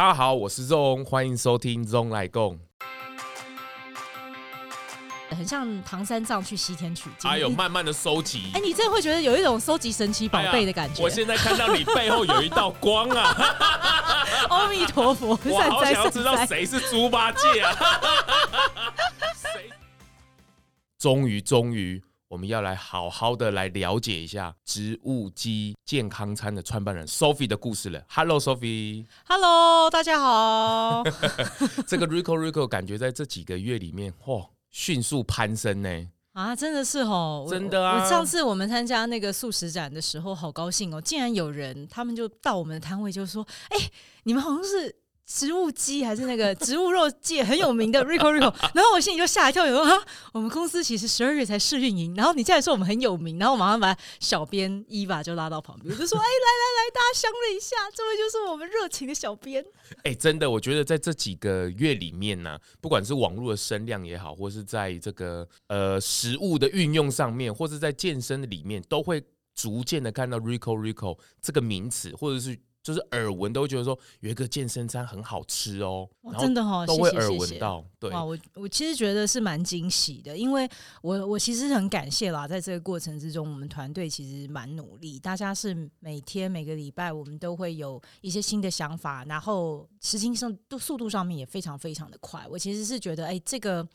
大家好，我是 ZONG，欢迎收听咙来共。很像唐三藏去西天取经，还有慢慢的收集。哎，你真的会觉得有一种收集神奇宝贝的感觉。我现在看到你背后有一道光啊！阿弥陀佛，我好想要知道谁是猪八戒啊！谁？终于，终于，我们要来好好的来了解一下植物基健康餐的创办人 Sophie 的故事了。Hello，Sophie。Hello，大家好。这个 Rico Rico 感觉在这几个月里面，嚯！迅速攀升呢！啊，真的是哦，真的啊！我上次我们参加那个素食展的时候，好高兴哦，竟然有人他们就到我们的摊位，就说：“哎，你们好像是。”植物鸡还是那个 植物肉界很有名的 Rico Rico，然后我心里就吓一跳，有说哈，我们公司其实十二月才试运营，然后你竟然说我们很有名，然后我马上把小编伊娃就拉到旁边，我就说，哎，来来来，大家相认一下，这位就是我们热情的小编。哎，真的，我觉得在这几个月里面呢、不管是网络的声量也好，或是在这个呃食物的运用上面，或是在健身的里面，都会逐渐的看到 Rico Rico 这个名词，或者是。就是耳闻都会觉得说有一个健身餐很好吃哦，真的哈，都会耳闻到。对，哇，我我其实觉得是蛮惊喜的，因为我我其实很感谢啦，在这个过程之中，我们团队其实蛮努力，大家是每天每个礼拜我们都会有一些新的想法，然后实际上都速度上面也非常非常的快。我其实是觉得，哎，这个。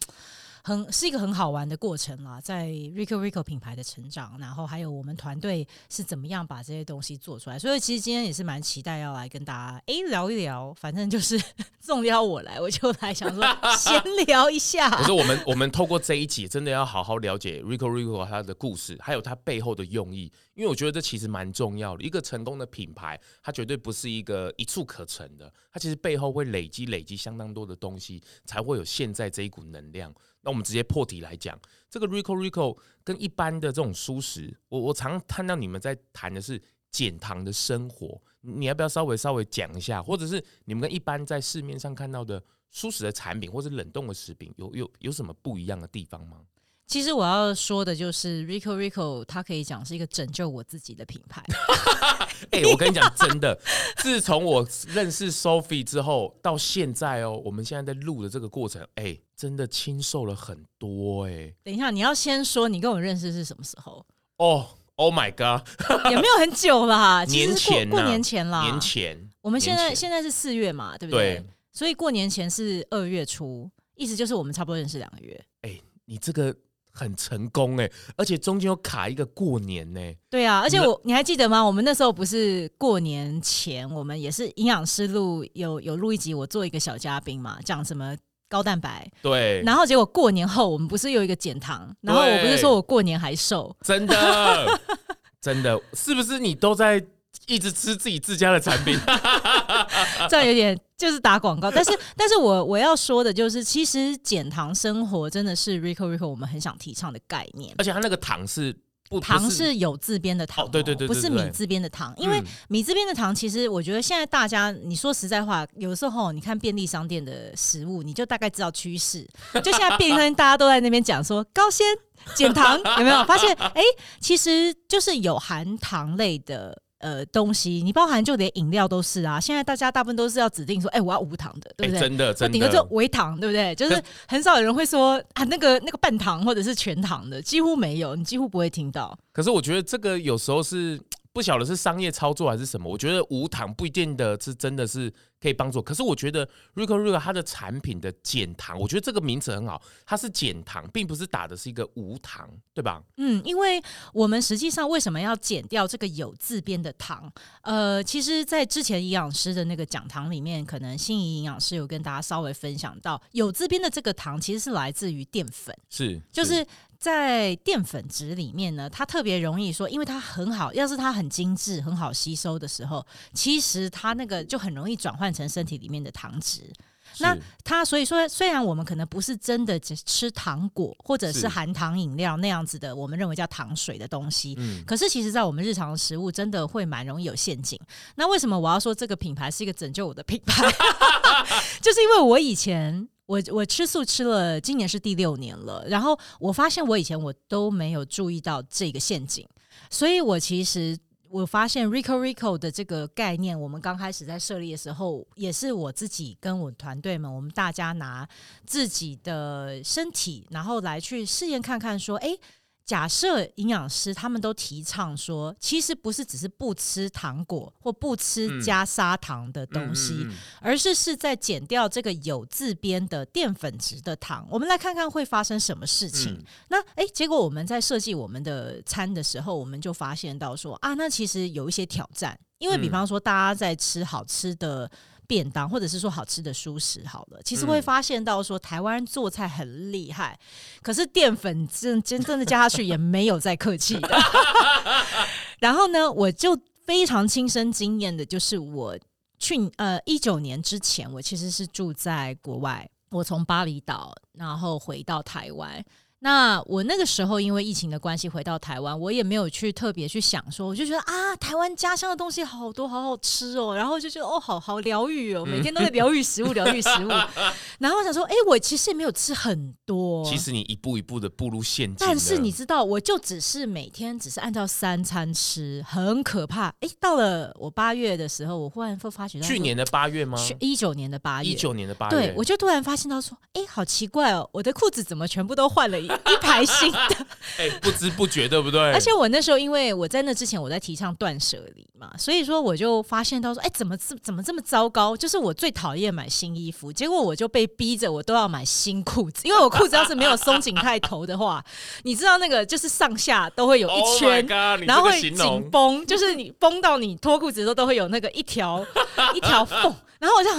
很是一个很好玩的过程啦，在 Rico Rico 品牌的成长，然后还有我们团队是怎么样把这些东西做出来，所以其实今天也是蛮期待要来跟大家哎聊一聊，反正就是 重邀我来，我就来想说 闲聊一下。可是我们我们透过这一集，真的要好好了解 Rico Rico 它的故事，还有它背后的用意，因为我觉得这其实蛮重要的。一个成功的品牌，它绝对不是一个一蹴可成的，它其实背后会累积累积相当多的东西，才会有现在这一股能量。那我们直接破题来讲，这个 Rico Rico 跟一般的这种蔬食，我我常看到你们在谈的是减糖的生活，你要不要稍微稍微讲一下，或者是你们跟一般在市面上看到的蔬食的产品或者冷冻的食品有有有什么不一样的地方吗？其实我要说的就是 Rico Rico，它可以讲是一个拯救我自己的品牌。哎、欸，我跟你讲，真的，自从我认识 Sophie 之后到现在哦，我们现在在录的这个过程，哎、欸，真的清瘦了很多哎、欸。等一下，你要先说你跟我认识是什么时候？哦、oh，Oh my God，也没有很久啦，年前过年前啦，年前。我们现在现在是四月嘛，对不对？对。所以过年前是二月初，意思就是我们差不多认识两个月。哎、欸，你这个。很成功哎，而且中间有卡一个过年呢。对啊，而且我你还记得吗？我们那时候不是过年前，我们也是营养师录有有录一集，我做一个小嘉宾嘛，讲什么高蛋白。对。然后结果过年后，我们不是有一个减糖，然后我不是说我过年还瘦。真的，真的是不是你都在？一直吃自己自家的产品，这样有点就是打广告。但是，但是我我要说的就是，其实减糖生活真的是 Rico Rico 我们很想提倡的概念。而且它那个糖是不糖是有字边的糖，哦，对对对，对，不是米字边的糖。因为米字边的糖，其实我觉得现在大家，你说实在话，有时候你看便利商店的食物，你就大概知道趋势。就现在便利商店大家都在那边讲说高纤减糖，有没有发现？哎，其实就是有含糖类的。呃，东西你包含就连饮料都是啊。现在大家大部分都是要指定说，哎、欸，我要无糖的，对不对？欸、真的，真的，顶多就微糖，对不对？就是很少有人会说啊，那个那个半糖或者是全糖的，几乎没有，你几乎不会听到。可是我觉得这个有时候是。不晓得是商业操作还是什么，我觉得无糖不一定的是真的是可以帮助。可是我觉得 Rico Rico 它的产品的减糖，我觉得这个名词很好，它是减糖，并不是打的是一个无糖，对吧？嗯，因为我们实际上为什么要减掉这个有字边的糖？呃，其实，在之前营养师的那个讲堂里面，可能心仪营养师有跟大家稍微分享到，有字边的这个糖其实是来自于淀粉，是，就是。在淀粉质里面呢，它特别容易说，因为它很好，要是它很精致、很好吸收的时候，其实它那个就很容易转换成身体里面的糖质。那它所以说，虽然我们可能不是真的只吃糖果或者是含糖饮料那样子的，我们认为叫糖水的东西，嗯，可是其实在我们日常的食物真的会蛮容易有陷阱。那为什么我要说这个品牌是一个拯救我的品牌？就是因为我以前。我我吃素吃了，今年是第六年了。然后我发现我以前我都没有注意到这个陷阱，所以我其实我发现 Rico Rico 的这个概念，我们刚开始在设立的时候，也是我自己跟我团队们，我们大家拿自己的身体，然后来去试验看看，说，哎。假设营养师他们都提倡说，其实不是只是不吃糖果或不吃加砂糖的东西，嗯嗯嗯、而是是在减掉这个有自编的淀粉质的糖。我们来看看会发生什么事情。嗯、那哎，结果我们在设计我们的餐的时候，我们就发现到说啊，那其实有一些挑战，因为比方说大家在吃好吃的。便当，或者是说好吃的蔬食，好了，其实会发现到说台湾人做菜很厉害，嗯、可是淀粉真真正的加下去也没有再客气的。然后呢，我就非常亲身经验的，就是我去呃一九年之前，我其实是住在国外，我从巴厘岛然后回到台湾。那我那个时候因为疫情的关系回到台湾，我也没有去特别去想说，我就觉得啊，台湾家乡的东西好多，好好吃哦，然后就觉得哦，好好疗愈哦，每天都在疗愈食物，疗愈食物。然后我想说，哎，我其实也没有吃很多。其实你一步一步的步入陷阱。但是你知道，我就只是每天只是按照三餐吃，很可怕。哎，到了我八月的时候，我忽然会发觉到，去年的八月吗？一九年的八月，一九年的八月，对，我就突然发现到说，哎，好奇怪哦，我的裤子怎么全部都换了一 一排新的，哎，不知不觉，对不对？而且我那时候，因为我在那之前我在提倡断舍离嘛，所以说我就发现到说，哎，怎么怎么这么糟糕？就是我最讨厌买新衣服，结果我就被逼着我都要买新裤子，因为我裤子要是没有松紧太头的话，你知道那个就是上下都会有一圈，然后会紧绷，就是你绷到你脱裤子的时候都会有那个一条一条缝，然后我就。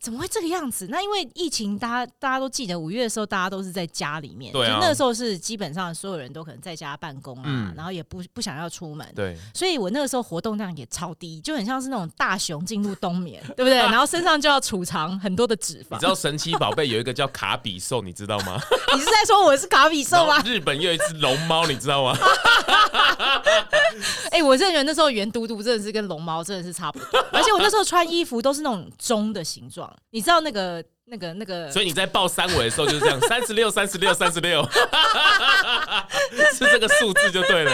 怎么会这个样子？那因为疫情，大家大家都记得五月的时候，大家都是在家里面，对啊，就那个时候是基本上所有人都可能在家办公啊，嗯、然后也不不想要出门，对，所以我那个时候活动量也超低，就很像是那种大熊进入冬眠，对不对？然后身上就要储藏很多的脂肪。你知道神奇宝贝有一个叫卡比兽，你知道吗？你是在说我是卡比兽吗？日本又有一只龙猫，你知道吗？哎、欸，我真的觉得那时候圆嘟嘟真的是跟龙猫真的是差不多，而且我那时候穿衣服都是那种钟的形状。你知道那个、那个、那个，所以你在报三围的时候就是这样，三十六、三十六、三十六，是这个数字就对了。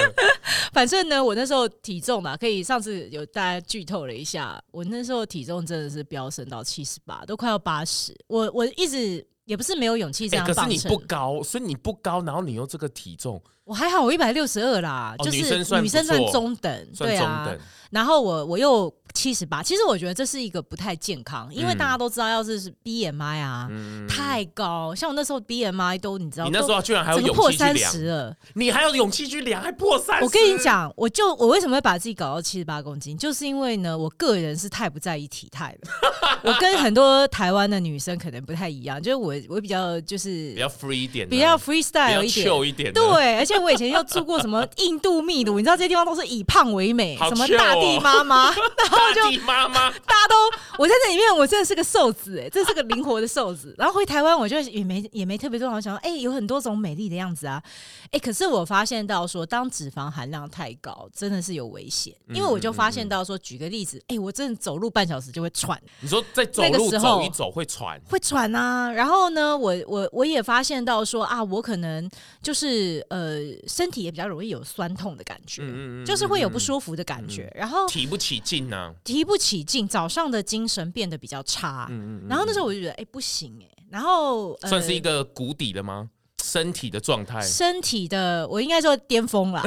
反正呢，我那时候体重嘛，可以上次有大家剧透了一下，我那时候体重真的是飙升到七十八，都快要八十。我我一直也不是没有勇气这样、欸，可是你不高，所以你不高，然后你用这个体重，我还好，我一百六十二啦，哦、就是女生算中等。对啊，然后我我又。七十八，其实我觉得这是一个不太健康，因为大家都知道，要是是 BMI 啊、嗯、太高，像我那时候 BMI 都你知道，你那时候居然还有勇气破三十了，你还有勇气去量，还破三十？我跟你讲，我就我为什么会把自己搞到七十八公斤，就是因为呢，我个人是太不在意体态了。我跟很多台湾的女生可能不太一样，就是我我比较就是比较 free 一点，比较 freestyle 一点，一点对，而且我以前又住过什么印度秘鲁，你知道这些地方都是以胖为美，什么大地妈妈，然后就妈妈。大家都，我在这里面，我真的是个瘦子哎、欸，这是个灵活的瘦子。然后回台湾，我就也没也没特别多，好想说，哎、欸，有很多种美丽的样子啊，哎、欸，可是我发现到说，当脂肪含量太高，真的是有危险。因为我就发现到说，举个例子，哎、欸，我真的走路半小时就会喘。你说在走路走一走会喘？会喘啊。然后呢，我我我也发现到说啊，我可能就是呃，身体也比较容易有酸痛的感觉，嗯嗯就是会有不舒服的感觉。然后提不起劲呢、啊，提不起劲。早上的精神变得比较差，嗯嗯，然后那时候我就觉得，哎、欸，不行哎、欸，然后算是一个谷底了吗？身体的状态，身体的，我应该说巅峰了，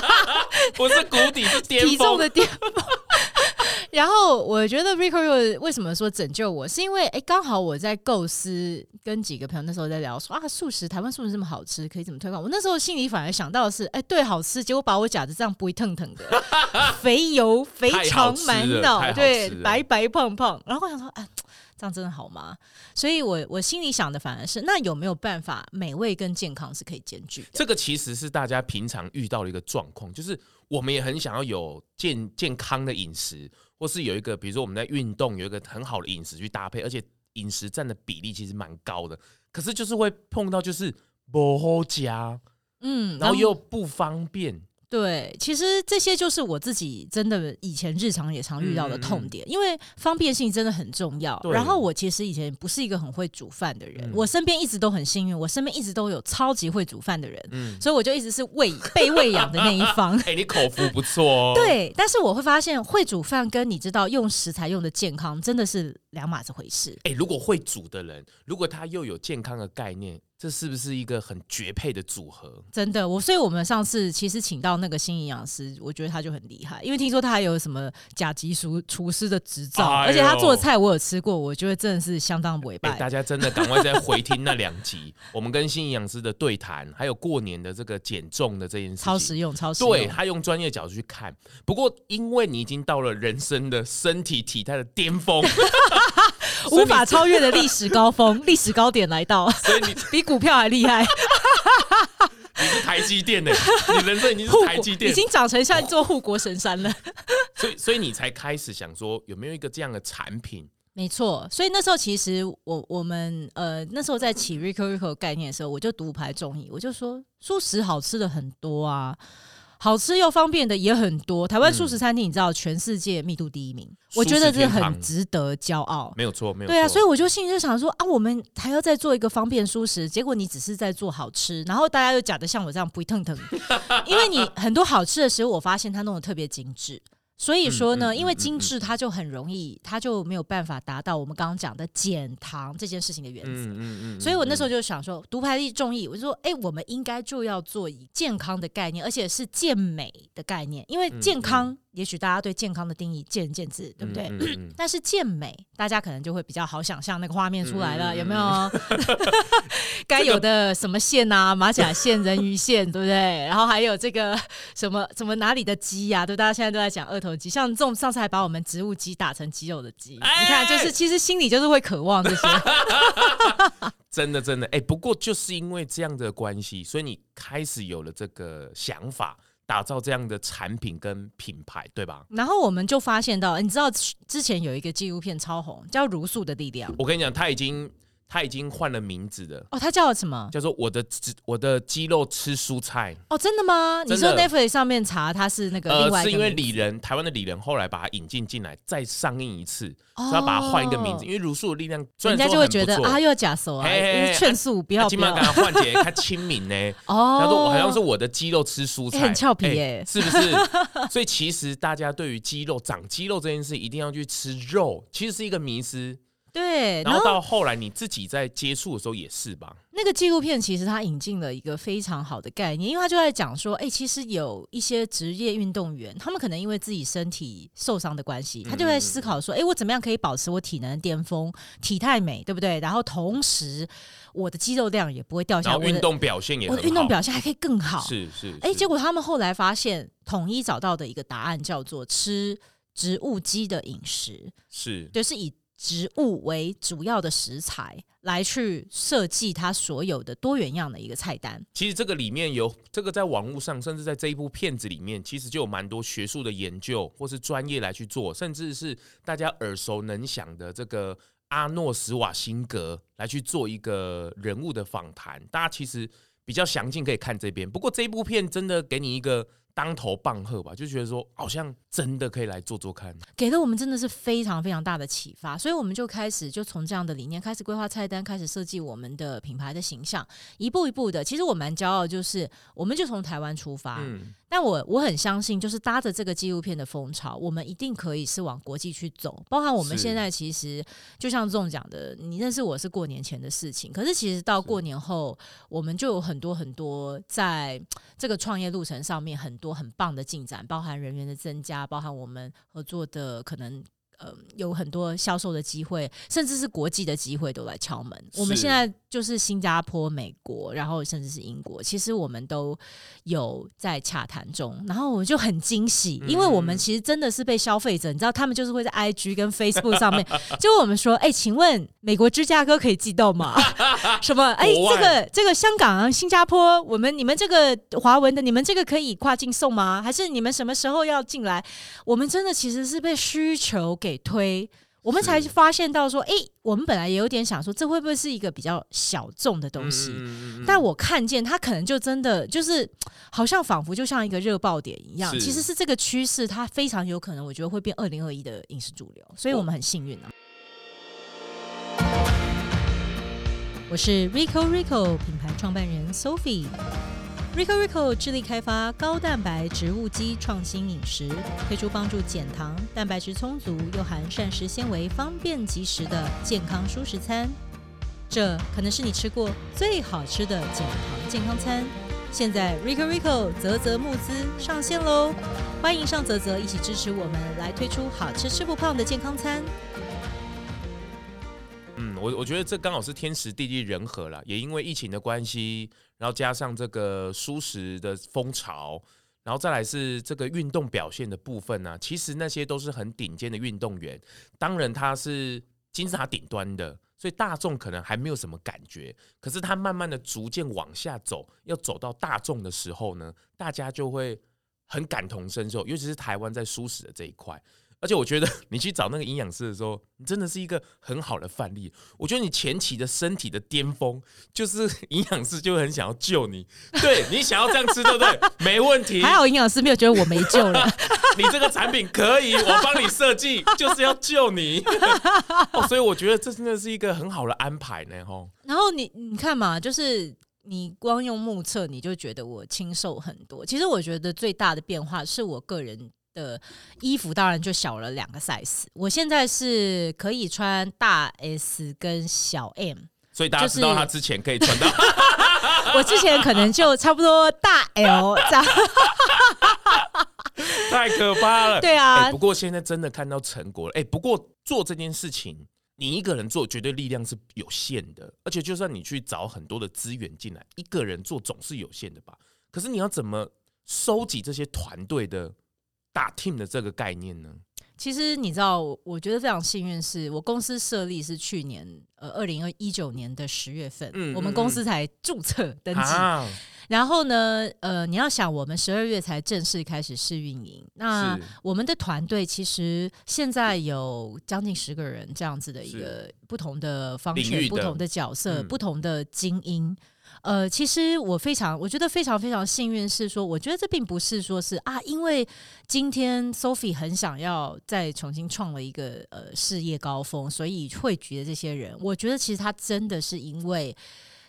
不是谷底，是巅峰，体重的巅峰。然后我觉得 Rico 为什么说拯救我，是因为哎，刚好我在构思，跟几个朋友那时候在聊说啊，素食台湾素食这么好吃，可以怎么推广？我那时候心里反而想到的是，哎，对，好吃，结果把我夹的这样不会腾腾的，肥油肥肠满脑，对，白白胖胖。然后我想说，哎，这样真的好吗？所以我我心里想的反而是，那有没有办法美味跟健康是可以兼具的？这个其实是大家平常遇到的一个状况，就是我们也很想要有健健康的饮食。或是有一个，比如说我们在运动，有一个很好的饮食去搭配，而且饮食占的比例其实蛮高的。可是就是会碰到就是不好加，嗯，然后又不方便。对，其实这些就是我自己真的以前日常也常遇到的痛点，因为方便性真的很重要。然后我其实以前不是一个很会煮饭的人，嗯、我身边一直都很幸运，我身边一直都有超级会煮饭的人，嗯、所以我就一直是喂被喂养的那一方。哎，你口福不错哦。对，但是我会发现会煮饭跟你知道用食材用的健康真的是两码子回事。哎，如果会煮的人，如果他又有健康的概念。这是不是一个很绝配的组合？真的，我所以我们上次其实请到那个新营养师，我觉得他就很厉害，因为听说他还有什么甲级厨厨师的执照，哎、而且他做的菜我有吃过，我觉得真的是相当伟大、欸。大家真的赶快再回听那两集，我们跟新营养师的对谈，还有过年的这个减重的这件事情，超实用，超实用。对，他用专业角度去看，不过因为你已经到了人生的身体体态的巅峰。无法超越的历史高峰，历史高点来到，所以你 比股票还厉害。你是台积电的，你人生已经是台积电，已经长成像一座护国神山了。所以，所以你才开始想说，有没有一个这样的产品？没错，所以那时候其实我我们呃那时候在起 Rico Rico 概念的时候，我就独排众议，我就说素食好吃的很多啊。好吃又方便的也很多，台湾素食餐厅你知道全世界密度第一名，嗯、我觉得这很值得骄傲。没有错，没有错。对啊，所以我就心里就想说啊，我们还要再做一个方便素食，结果你只是在做好吃，然后大家又假的像我这样不会腾腾，因为你很多好吃的食物，我发现它弄得特别精致。所以说呢，因为精致，它就很容易，它就没有办法达到我们刚刚讲的减糖这件事情的原则。嗯嗯嗯。所以我那时候就想说，独排众议，我就说，哎，我们应该就要做以健康的概念，而且是健美的概念，因为健康。也许大家对健康的定义见仁见智，对不对？嗯嗯嗯、但是健美，大家可能就会比较好想象那个画面出来了，嗯、有没有？该有的什么线啊，马甲线、人鱼线，对不对？然后还有这个什么什么哪里的肌呀、啊？对，大家现在都在讲二头肌，像这种上次还把我们植物肌打成肌肉的肌，哎、你看，就是其实心里就是会渴望这些。真的，真的，哎，不过就是因为这样的关系，所以你开始有了这个想法。打造这样的产品跟品牌，对吧？然后我们就发现到，你知道之前有一个纪录片超红，叫《如素的力量》。我跟你讲，他已经。他已经换了名字了哦，他叫什么？叫做我的我的肌肉吃蔬菜哦，真的吗？的你说 Netflix 上面查他是那个另外一个、呃、是因为李仁台湾的李仁后来把他引进进来，再上映一次，哦、所以要把他换一个名字。因为茹素的力量，人家就会觉得啊，又要假手啊，劝素不要不要，他换起来他亲民呢。哦，他说我好像是我的肌肉吃蔬菜，欸、很俏皮耶、欸，是不是？所以其实大家对于肌肉长肌肉这件事，一定要去吃肉，其实是一个迷思。对，然后到后来你自己在接触的时候也是吧？那个纪录片其实它引进了一个非常好的概念，因为他就在讲说，哎，其实有一些职业运动员，他们可能因为自己身体受伤的关系，他就在思考说，哎，我怎么样可以保持我体能的巅峰，体态美，对不对？然后同时我的肌肉量也不会掉下来，运动表现也我的运动表现还可以更好。是是，哎，结果他们后来发现，统一找到的一个答案叫做吃植物基的饮食，是，对是以。植物为主要的食材来去设计它所有的多元样的一个菜单。其实这个里面有这个在网络上，甚至在这一部片子里面，其实就有蛮多学术的研究或是专业来去做，甚至是大家耳熟能详的这个阿诺斯瓦辛格来去做一个人物的访谈。大家其实比较详尽可以看这边。不过这一部片真的给你一个。当头棒喝吧，就觉得说好像真的可以来做做看，给了我们真的是非常非常大的启发，所以我们就开始就从这样的理念开始规划菜单，开始设计我们的品牌的形象，一步一步的。其实我蛮骄傲，就是我们就从台湾出发。嗯但我我很相信，就是搭着这个纪录片的风潮，我们一定可以是往国际去走。包含我们现在其实就像这种讲的，你认识我是过年前的事情，可是其实到过年后，我们就有很多很多在这个创业路程上面很多很棒的进展，包含人员的增加，包含我们合作的可能。呃，有很多销售的机会，甚至是国际的机会都来敲门。我们现在就是新加坡、美国，然后甚至是英国，其实我们都有在洽谈中。然后我就很惊喜，因为我们其实真的是被消费者，嗯、你知道，他们就是会在 IG 跟 Facebook 上面 就我们说：“哎、欸，请问美国芝加哥可以寄到吗？什么？哎、欸，这个这个香港、新加坡，我们你们这个华文的，你们这个可以跨境送吗？还是你们什么时候要进来？我们真的其实是被需求。”给推，我们才发现到说，哎，我们本来也有点想说，这会不会是一个比较小众的东西？嗯、但我看见它可能就真的就是，好像仿佛就像一个热爆点一样。其实是这个趋势，它非常有可能，我觉得会变二零二一的影视主流。所以我们很幸运啊。我是 Rico Rico 品牌创办人 Sophie。Rico Rico 致力开发高蛋白植物基创新饮食，推出帮助减糖、蛋白质充足又含膳食纤维、方便即食的健康舒食餐。这可能是你吃过最好吃的减糖健康餐。现在 Rico Rico 泽泽募资上线喽！欢迎上泽泽一起支持我们，来推出好吃吃不胖的健康餐。嗯，我我觉得这刚好是天时地利人和了，也因为疫情的关系。然后加上这个舒适的风潮，然后再来是这个运动表现的部分呢、其实那些都是很顶尖的运动员，当然他是金字塔顶端的，所以大众可能还没有什么感觉。可是他慢慢的逐渐往下走，要走到大众的时候呢，大家就会很感同身受，尤其是台湾在舒适的这一块。而且我觉得你去找那个营养师的时候，你真的是一个很好的范例。我觉得你前期的身体的巅峰，就是 营养师就很想要救你。对，你想要这样吃，对不对？没问题。还好营养师没有觉得我没救了。你这个产品可以，我帮你设计，就是要救你。哦，所以我觉得这真的是一个很好的安排呢。吼。然后你你看嘛，就是你光用目测，你就觉得我清瘦很多。其实我觉得最大的变化是我个人。的衣服当然就小了两个 size，我现在是可以穿大 S 跟小 M，所以大家知道他之前可以穿到，我之前可能就差不多大 L 这样，太可怕了。对啊，不过现在真的看到成果了。哎，不过做这件事情，你一个人做绝对力量是有限的，而且就算你去找很多的资源进来，一个人做总是有限的吧？可是你要怎么收集这些团队的？打 team 的这个概念呢？其实你知道，我觉得非常幸运，是我公司设立是去年呃二零一九年的十月份，嗯我们公司才注册登记。啊、然后呢，呃，你要想，我们十二月才正式开始试运营。那我们的团队其实现在有将近十个人这样子的一个不同的方式、不同的角色、嗯、不同的精英。呃，其实我非常，我觉得非常非常幸运，是说，我觉得这并不是说是啊，因为今天 Sophie 很想要再重新创了一个呃事业高峰，所以汇聚的这些人，我觉得其实他真的是因为。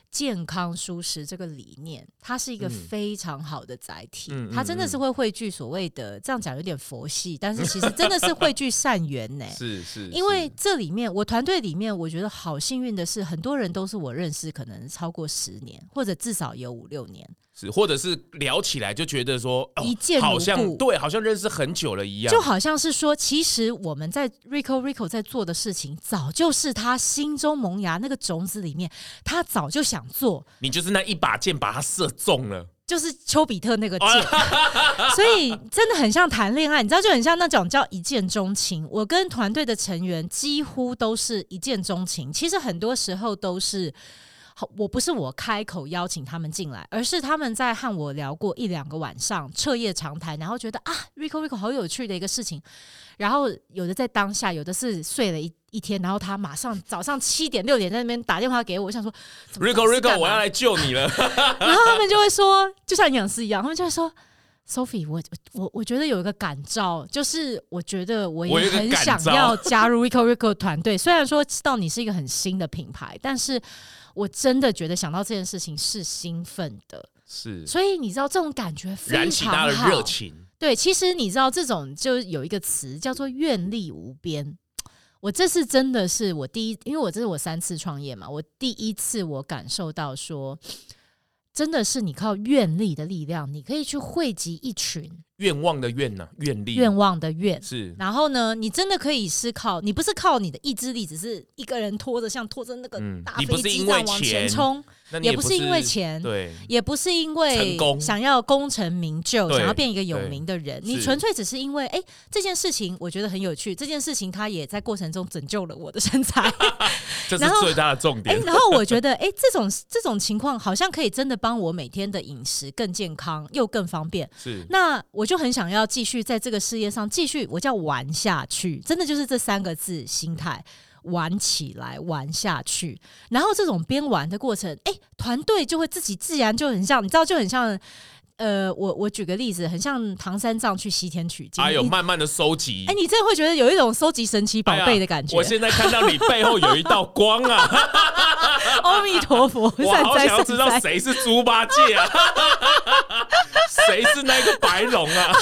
健康舒适这个理念，它是一个非常好的载体。嗯、它真的是会汇聚所谓的这样讲有点佛系，但是其实真的是汇聚善缘呢。是是，因为这里面我团队里面，我觉得好幸运的是，很多人都是我认识，可能超过十年，或者至少有五六年。是，或者是聊起来就觉得说、哦、一见，好像对，好像认识很久了一样。就好像是说，其实我们在 Rico Rico 在做的事情，早就是他心中萌芽那个种子里面，他早就想做。你就是那一把箭把他射中了，就是丘比特那个箭。所以真的很像谈恋爱，你知道，就很像那种叫一见钟情。我跟团队的成员几乎都是一见钟情，其实很多时候都是。我不是我开口邀请他们进来，而是他们在和我聊过一两个晚上，彻夜长谈，然后觉得啊，Rico Rico 好有趣的一个事情。然后有的在当下，有的是睡了一一天，然后他马上早上七点六点在那边打电话给我，我想说，Rico Rico，我要来救你了。然后他们就会说，就像营养师一样，他们就会说，Sophie，我我我觉得有一个感召，就是我觉得我也很想要加入 Rico Rico 团队。虽然说知道你是一个很新的品牌，但是。我真的觉得想到这件事情是兴奋的，是，所以你知道这种感觉非常好，燃起他的热情。对，其实你知道这种就有一个词叫做愿力无边。我这次真的是我第一，因为我这是我三次创业嘛，我第一次我感受到说，真的是你靠愿力的力量，你可以去汇集一群。愿望的愿呢、啊？愿力。愿望的愿是。然后呢，你真的可以思考，你不是靠你的意志力，只是一个人拖着，像拖着那个大飞机这样往前冲。也不是因为钱，对，也不是因为想要功成名就，想要变一个有名的人。你纯粹只是因为，哎，这件事情我觉得很有趣，这件事情它也在过程中拯救了我的身材，这是最大的重点。然后我觉得，哎，这种这种情况好像可以真的帮我每天的饮食更健康又更方便。是，那我。就很想要继续在这个事业上继续，我叫玩下去，真的就是这三个字心态，玩起来，玩下去。然后这种边玩的过程，哎，团队就会自己自然就很像，你知道，就很像。呃，我我举个例子，很像唐三藏去西天取经，还有慢慢的收集。哎，你真的会觉得有一种收集神奇宝贝的感觉。我现在看到你背后有一道光啊！阿弥陀佛，我好想要知道谁是猪八戒啊？谁是那个白龙啊？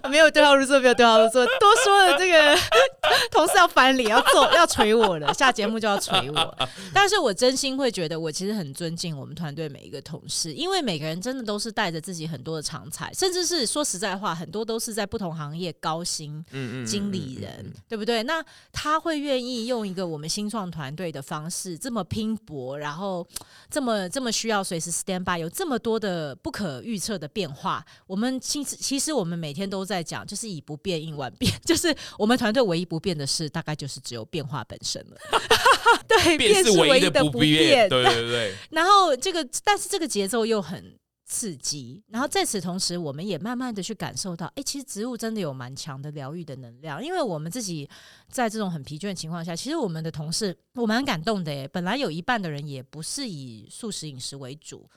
没有对号入座，没有对号入座，多说了这个 同事要翻脸，要做 要锤我了，下节目就要锤我。但是我真心会觉得，我其实很尊敬我们团队每一个同事，因为每个人真。的都是带着自己很多的长才，甚至是说实在话，很多都是在不同行业高薪经理人，嗯嗯嗯嗯嗯、对不对？那他会愿意用一个我们新创团队的方式，这么拼搏，然后这么这么需要随时 stand by，有这么多的不可预测的变化。我们其实其实我们每天都在讲，就是以不变应万变，就是我们团队唯一不变的事，大概就是只有变化本身了。对，变是唯一的不变。对对对。然后这个，但是这个节奏又很。刺激，然后在此同时，我们也慢慢的去感受到，哎，其实植物真的有蛮强的疗愈的能量，因为我们自己在这种很疲倦的情况下，其实我们的同事，我蛮感动的，哎，本来有一半的人也不是以素食饮食为主。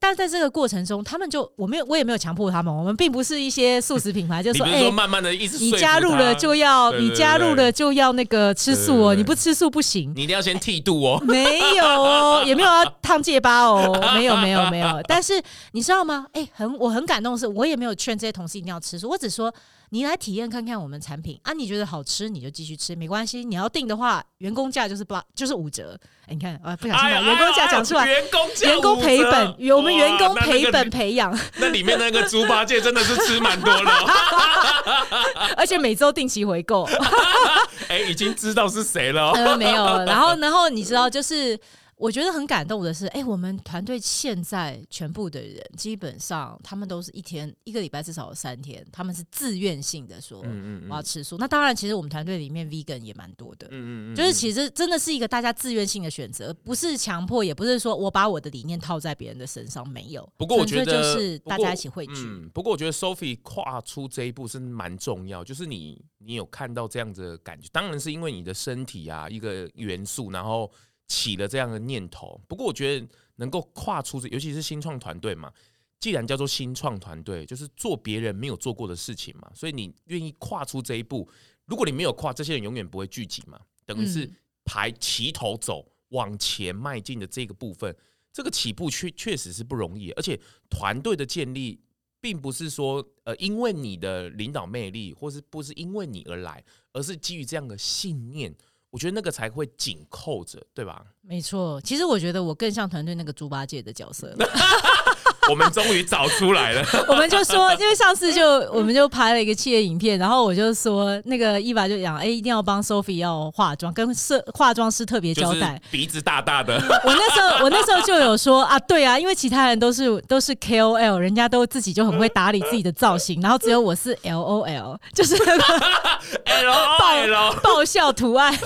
但在这个过程中，他们就我没有，我也没有强迫他们。我们并不是一些素食品牌，就说哎，慢慢的一直，你加入了就要，你加入了就要那个吃素哦，你不吃素不行，你一定要先剃度哦。没有哦，也没有要烫戒疤哦，没有没有没有。但是你知道吗？哎，很我很感动的是，我也没有劝这些同事一定要吃素，我只说。你来体验看看我们产品啊，你觉得好吃你就继续吃，没关系。你要订的话，员工价就是八就是五折。哎，你看啊，不小心把员工价讲出来，员工价员工赔本，我们员工赔本培养。那里面那个猪八戒真的是吃蛮多的，而且每周定期回购。哎，已经知道是谁了？呃，没有。然后，然后你知道就是。我觉得很感动的是，哎、欸，我们团队现在全部的人基本上，他们都是一天一个礼拜至少有三天，他们是自愿性的说，我要吃素。嗯嗯嗯，那当然，其实我们团队里面 vegan 也蛮多的，嗯嗯嗯，就是其实真的是一个大家自愿性的选择，不是强迫，也不是说我把我的理念套在别人的身上，没有。不过我觉得就是大家一起汇聚。嗯，不过我觉得 Sophie 跨出这一步是蛮重要，就是你你有看到这样子的感觉，当然是因为你的身体啊一个元素，然后。起了这样的念头，不过我觉得能够跨出这，尤其是新创团队嘛，既然叫做新创团队，就是做别人没有做过的事情嘛，所以你愿意跨出这一步。如果你没有跨，这些人永远不会聚集嘛，等于是排齐头走往前迈进的这个部分，这个起步确确实是不容易，而且团队的建立并不是说呃因为你的领导魅力，或是不是因为你而来，而是基于这样的信念。我觉得那个才会紧扣着，对吧？没错，其实我觉得我更像团队那个猪八戒的角色。我们终于找出来了。我们就说，因为上次就我们就拍了一个企业影片，然后我就说，那个伊娃就讲，哎，一定要帮 Sophie 要化妆，跟设化妆师特别交代，鼻子大大的。我那时候我那时候就有说啊，对啊，因为其他人都是都是 KOL，人家都自己就很会打理自己的造型，然后只有我是 LOL，就是那个 爆爆笑图案。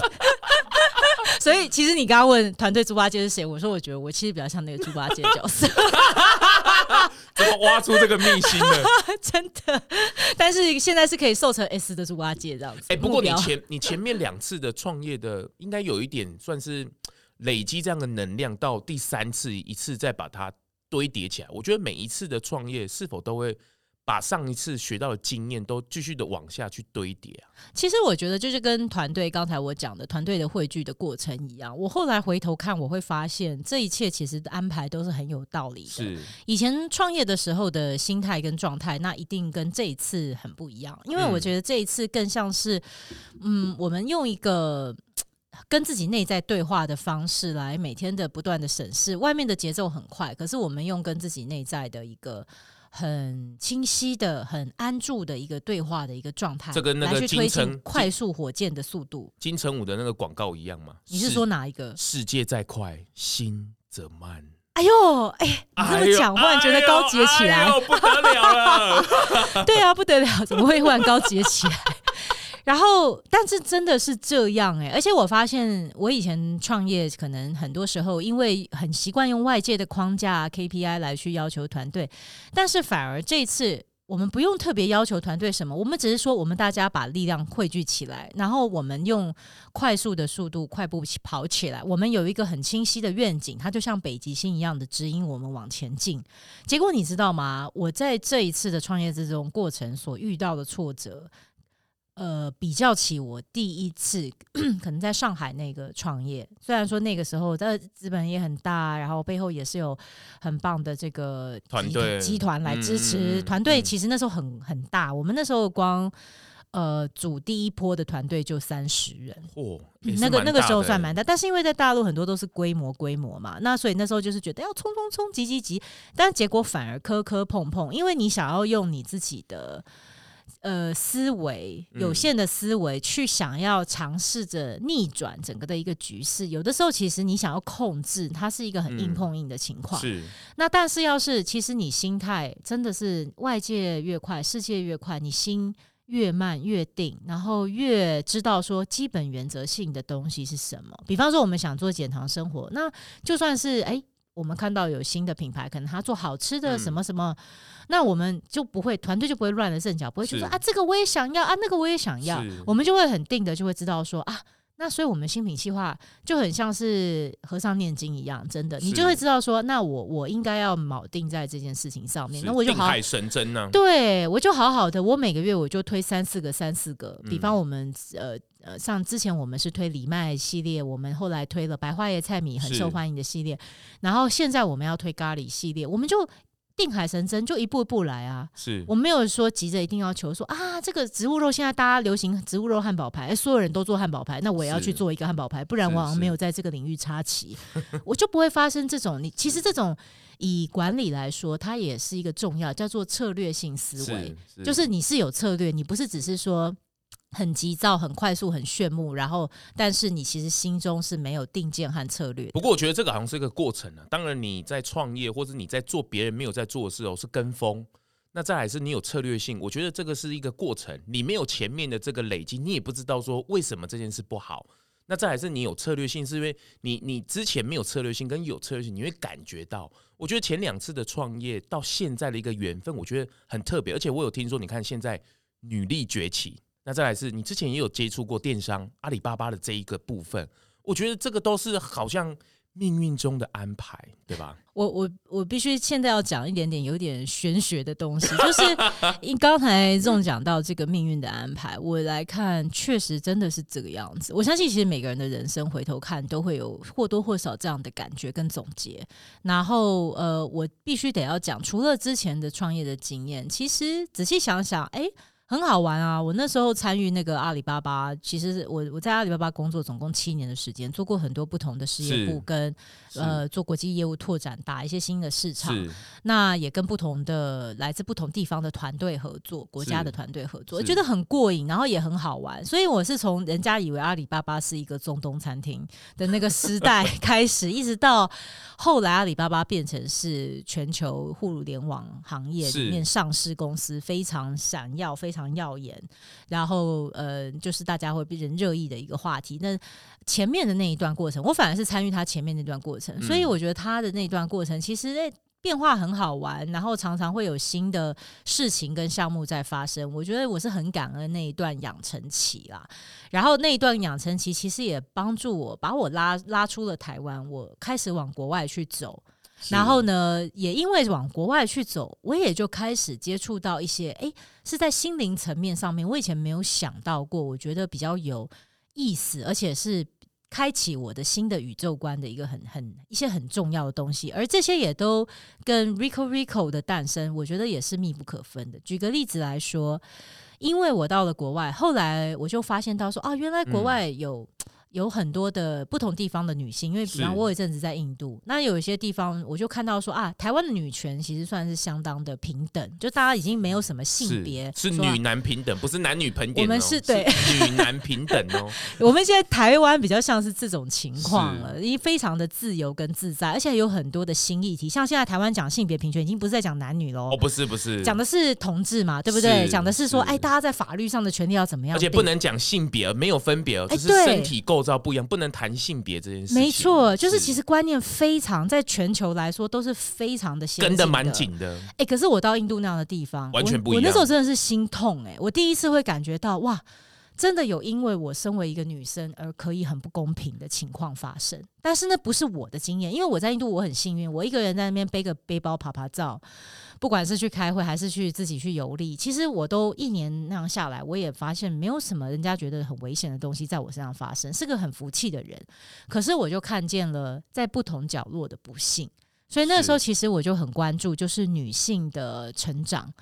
所以其实你刚刚问团队猪八戒是谁，我说我觉得我其实比较像那个猪八戒角色。怎么挖出这个秘辛呢？真的，但是现在是可以瘦成 S 的猪八戒这样子。哎、欸，不过你前你前面两次的创业的，应该有一点算是累积这样的能量，到第三次一次再把它堆叠起来。我觉得每一次的创业是否都会。把上一次学到的经验都继续的往下去堆叠啊！其实我觉得就是跟团队刚才我讲的团队的汇聚的过程一样。我后来回头看，我会发现这一切其实安排都是很有道理的。是以前创业的时候的心态跟状态，那一定跟这一次很不一样。因为我觉得这一次更像是，嗯，我们用一个跟自己内在对话的方式来每天的不断的审视。外面的节奏很快，可是我们用跟自己内在的一个。很清晰的、很安住的一个对话的一个状态，这跟那个来去推进快速火箭的速度。金城武的那个广告一样吗？你是说哪一个？世界再快，心则慢。哎呦，哎，你这么讲，忽然觉得高级起来，不得了了。对啊，不得了，怎么会忽然高级起来？然后，但是真的是这样哎、而且我发现，我以前创业可能很多时候因为很习惯用外界的框架 KPI 来去要求团队，但是反而这次我们不用特别要求团队什么，我们只是说，我们大家把力量汇聚起来，然后我们用快速的速度快步跑起来。我们有一个很清晰的愿景，它就像北极星一样的指引我们往前进。结果你知道吗？我在这一次的创业之中过程所遇到的挫折。呃，比较起我第一次可能在上海那个创业，虽然说那个时候的资本也很大，然后背后也是有很棒的这个团队集团来支持。团队其实那时候很很大，我们那时候光呃组第一波的团队就三十人，嚯、哦，那个那个时候算蛮大。但是因为在大陆很多都是规模规模嘛，那所以那时候就是觉得要冲冲冲，急急急，但结果反而磕磕碰碰，因为你想要用你自己的。呃，思维有限的思维去想要尝试着逆转整个的一个局势，有的时候其实你想要控制，它是一个很硬碰硬的情况。是。那但是要是其实你心态真的是外界越快，世界越快，你心越慢越定，然后越知道说基本原则性的东西是什么。比方说，我们想做减糖生活，那就算是哎。我们看到有新的品牌，可能他做好吃的什么什么，嗯、那我们就不会团队就不会乱了阵脚，不会去说啊这个我也想要啊那个我也想要，我们就会很定的就会知道说啊，那所以我们新品计划就很像是和尚念经一样，真的，你就会知道说，那我我应该要铆定在这件事情上面，那我就好，定海神针呢，对我就好好的，我每个月我就推三四个三四个，比方我们呃。呃，像之前我们是推藜麦系列，我们后来推了白花椰菜米很受欢迎的系列，然后现在我们要推咖喱系列，我们就定海神针，就一步一步来啊。是我没有说急着一定要求说啊，这个植物肉现在大家流行植物肉汉堡排，所有人都做汉堡排，那我也要去做一个汉堡排，不然我好像没有在这个领域插旗，我就不会发生这种。你其实这种以管理来说，它也是一个重要叫做策略性思维，就是你是有策略，你不是只是说。很急躁、很快速、很炫目，然后，但是你其实心中是没有定见和策略。不过，我觉得这个好像是一个过程啊。当然，你在创业或者你在做别人没有在做的事哦，是跟风。那再来是你有策略性，我觉得这个是一个过程。你没有前面的这个累积，你也不知道说为什么这件事不好。那再来是你有策略性，是因为你你之前没有策略性，跟有策略性，你会感觉到。我觉得前两次的创业到现在的一个缘分，我觉得很特别。而且我有听说，你看现在女力崛起。那再来是你之前也有接触过电商阿里巴巴的这一个部分，我觉得这个都是好像命运中的安排，对吧？我我我必须现在要讲一点点有点玄学的东西，就是你 刚才这种讲到这个命运的安排，我来看确实真的是这个样子。我相信其实每个人的人生回头看都会有或多或少这样的感觉跟总结。然后呃，我必须得要讲，除了之前的创业的经验，其实仔细想想，哎。很好玩啊！我那时候参与那个阿里巴巴，其实我我在阿里巴巴工作总共七年的时间，做过很多不同的事业部跟呃做国际业务拓展，打一些新的市场。那也跟不同的来自不同地方的团队合作，国家的团队合作，我觉得很过瘾，然后也很好玩。所以我是从人家以为阿里巴巴是一个中东餐厅的那个时代 开始，一直到后来阿里巴巴变成是全球互联网行业里面上市公司，非常闪耀，非常。耀眼，然后呃，就是大家会变成热议的一个话题。那前面的那一段过程，我反而是参与他前面那段过程，所以我觉得他的那段过程其实诶变化很好玩，然后常常会有新的事情跟项目在发生。我觉得我是很感恩那一段养成期啦，然后那一段养成期其实也帮助我把我拉拉出了台湾，我开始往国外去走。然后呢，也因为往国外去走，我也就开始接触到一些，诶，是在心灵层面上面，我以前没有想到过，我觉得比较有意思，而且是开启我的新的宇宙观的一个很很一些很重要的东西。而这些也都跟 Rico Rico 的诞生，我觉得也是密不可分的。举个例子来说，因为我到了国外，后来我就发现到说，啊，原来国外有。有很多的不同地方的女性，因为比方我有一阵子在印度，那有一些地方我就看到说啊，台湾的女权其实算是相当的平等，就大家已经没有什么性别是，是女男平等，不是男女平等，我们是对是女男平等哦。我们现在台湾比较像是这种情况了，因为非常的自由跟自在，而且有很多的新议题，像现在台湾讲性别平权，已经不是在讲男女喽，哦，不是不是，讲的是同志嘛，对不对？讲的是说，哎，大家在法律上的权利要怎么样？而且不能讲性别，没有分别，就是身体构构造不一样，不能谈性别这件事情。没错，就是其实观念非常，在全球来说都是非常的先进的，蛮紧的。哎、欸，可是我到印度那样的地方，完全不一样。我，我那时候真的是心痛哎、欸，我第一次会感觉到哇。真的有因为我身为一个女生而可以很不公平的情况发生，但是那不是我的经验，因为我在印度我很幸运，我一个人在那边背个背包爬爬照，不管是去开会还是去自己去游历，其实我都一年那样下来，我也发现没有什么人家觉得很危险的东西在我身上发生，是个很福气的人。可是我就看见了在不同角落的不幸，所以那时候其实我就很关注，就是女性的成长。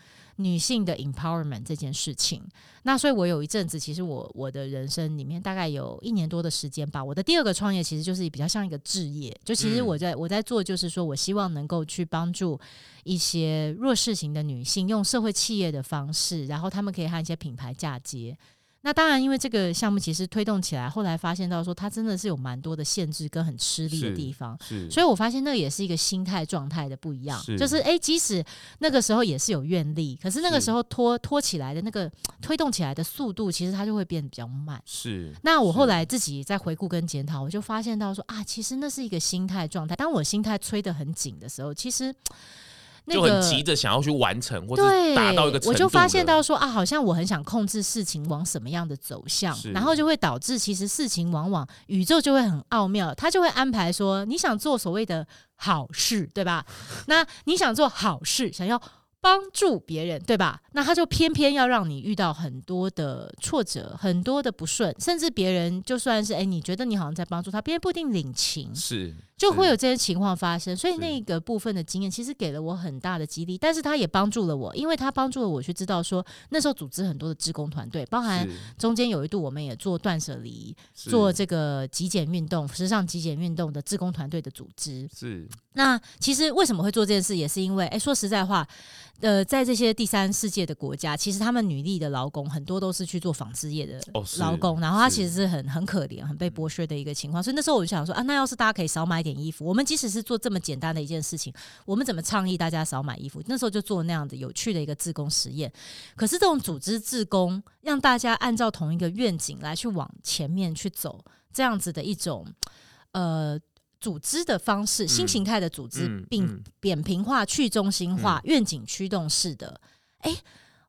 女性的 empowerment 这件事情，那所以我有一阵子，其实我我的人生里面大概有一年多的时间吧。我的第二个创业其实就是比较像一个置业，就其实我在我在做，就是说我希望能够去帮助一些弱势型的女性，用社会企业的方式，然后他们可以和一些品牌嫁接。那当然，因为这个项目其实推动起来，后来发现到说，它真的是有蛮多的限制跟很吃力的地方。所以我发现那个也是一个心态状态的不一样。就是哎、欸，即使那个时候也是有愿力，可是那个时候拖拖起来的那个推动起来的速度，其实它就会变得比较慢。是。那我后来自己在回顾跟检讨，我就发现到说啊，其实那是一个心态状态。当我心态催得很紧的时候，其实。就很急着想要去完成，或者达到一个程度，我就发现到说啊，好像我很想控制事情往什么样的走向，然后就会导致其实事情往往宇宙就会很奥妙，他就会安排说你想做所谓的好事，对吧？那你想做好事，想要。帮助别人，对吧？那他就偏偏要让你遇到很多的挫折，很多的不顺，甚至别人就算是哎，你觉得你好像在帮助他，别人不一定领情，是就会有这些情况发生。所以那个部分的经验其实给了我很大的激励，但是他也帮助了我，因为他帮助了我去知道说，那时候组织很多的职工团队，包含中间有一度我们也做断舍离，做这个极简运动、时尚极简运动的职工团队的组织。是那其实为什么会做这件事，也是因为哎，说实在话。呃，在这些第三世界的国家，其实他们女力的劳工很多都是去做纺织业的劳工，哦、然后他其实是很很可怜、很被剥削的一个情况。所以那时候我就想说啊，那要是大家可以少买点衣服，我们即使是做这么简单的一件事情，我们怎么倡议大家少买衣服？那时候就做那样的有趣的一个自工实验。可是这种组织自工，让大家按照同一个愿景来去往前面去走，这样子的一种呃。组织的方式，新形态的组织，并扁平化、去中心化、愿、嗯、景驱动式的，哎。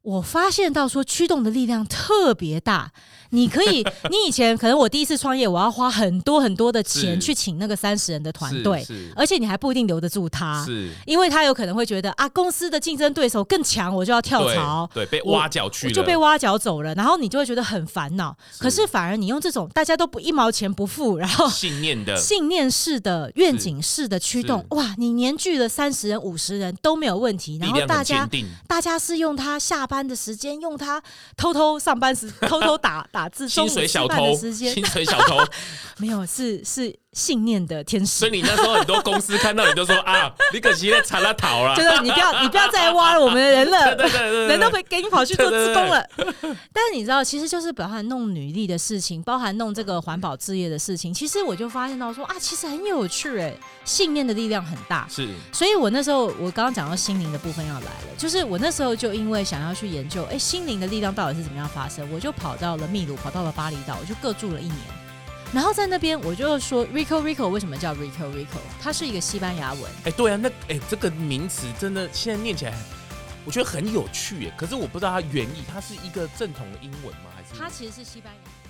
我发现到说驱动的力量特别大，你可以，你以前可能我第一次创业，我要花很多很多的钱去请那个三十人的团队，而且你还不一定留得住他，是，因为他有可能会觉得啊，公司的竞争对手更强，我就要跳槽，对，对，被挖角去了，就被挖角走了，然后你就会觉得很烦恼。可是反而你用这种大家都不一毛钱不付，然后信念的信念式的愿景式的驱动，哇，你年聚了三十人五十人都没有问题，然后大家大家是用他下。班的时间用它偷偷上班时 偷偷打打字，薪水小偷时间薪水小偷没有是是。信念的天使，所以你那时候很多公司看到你都说啊，你可惜在查拉逃了，就是你不要你不要再挖了我们的人了，对对对对，人都被给你跑去做志工了。但是你知道，其实就是包含弄女力的事情，包含弄这个环保置业的事情，其实我就发现到说啊，其实很有趣哎，信念的力量很大。是，所以我那时候我刚刚讲到心灵的部分要来了，就是我那时候就因为想要去研究，哎，心灵的力量到底是怎么样发生，我就跑到了秘鲁，跑到了巴厘岛，我就各住了一年。然后在那边，我就说 Rico Rico 为什么叫 Rico Rico？它是一个西班牙文。哎，对啊，那哎，这个名词真的现在念起来，我觉得很有趣。可是我不知道它原意，它是一个正统的英文吗？还是？它其实是西班牙。